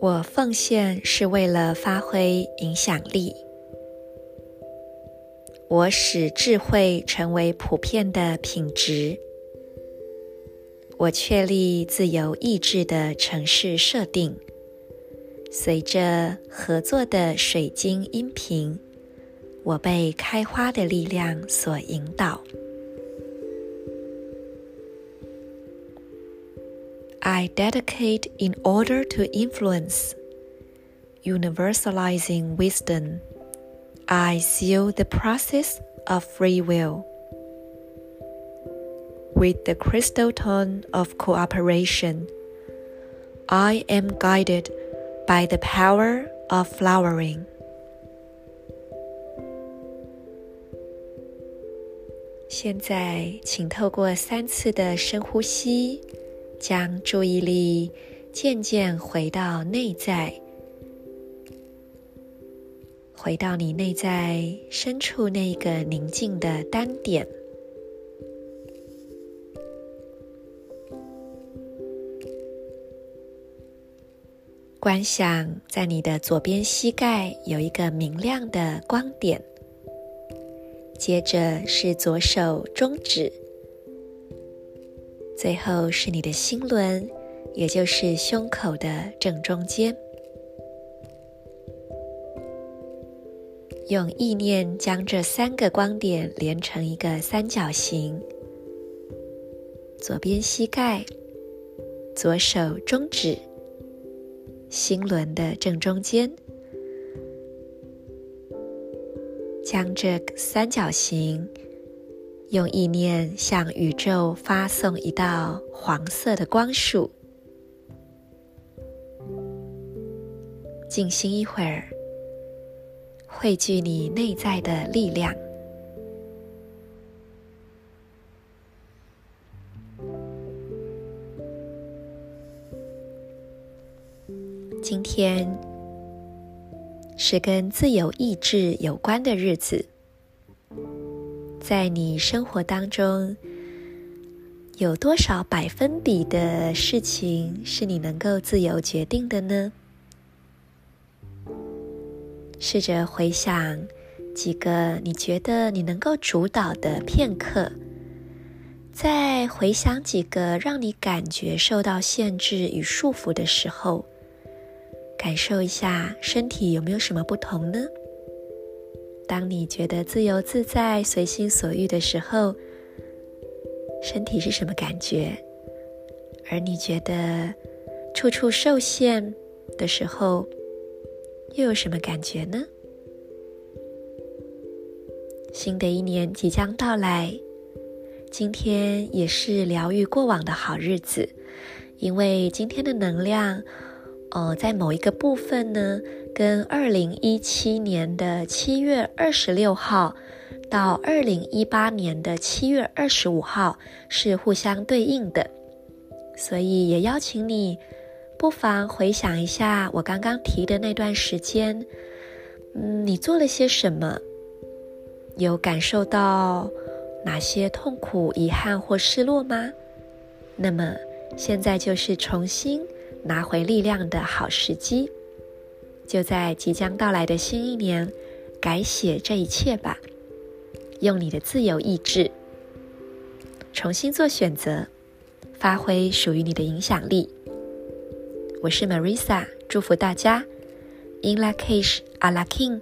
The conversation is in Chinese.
我奉献是为了发挥影响力。我使智慧成为普遍的品质。我确立自由意志的城市设定，随着合作的水晶音频，我被开花的力量所引导。I dedicate in order to influence, universalizing wisdom. I seal the process of free will with the crystal tone of cooperation. I am guided by the power of flowering. 现在，请透过三次的深呼吸。将注意力渐渐回到内在，回到你内在深处那个宁静的单点。观想在你的左边膝盖有一个明亮的光点，接着是左手中指。最后是你的心轮，也就是胸口的正中间。用意念将这三个光点连成一个三角形：左边膝盖、左手中指、心轮的正中间。将这三角形。用意念向宇宙发送一道黄色的光束，静心一会儿，汇聚你内在的力量。今天是跟自由意志有关的日子。在你生活当中，有多少百分比的事情是你能够自由决定的呢？试着回想几个你觉得你能够主导的片刻，再回想几个让你感觉受到限制与束缚的时候，感受一下身体有没有什么不同呢？当你觉得自由自在、随心所欲的时候，身体是什么感觉？而你觉得处处受限的时候，又有什么感觉呢？新的一年即将到来，今天也是疗愈过往的好日子，因为今天的能量，呃，在某一个部分呢。跟二零一七年的七月二十六号到二零一八年的七月二十五号是互相对应的，所以也邀请你不妨回想一下我刚刚提的那段时间，嗯，你做了些什么？有感受到哪些痛苦、遗憾或失落吗？那么现在就是重新拿回力量的好时机。就在即将到来的新一年，改写这一切吧。用你的自由意志，重新做选择，发挥属于你的影响力。我是 Marisa，祝福大家。In Lakish, Ala King。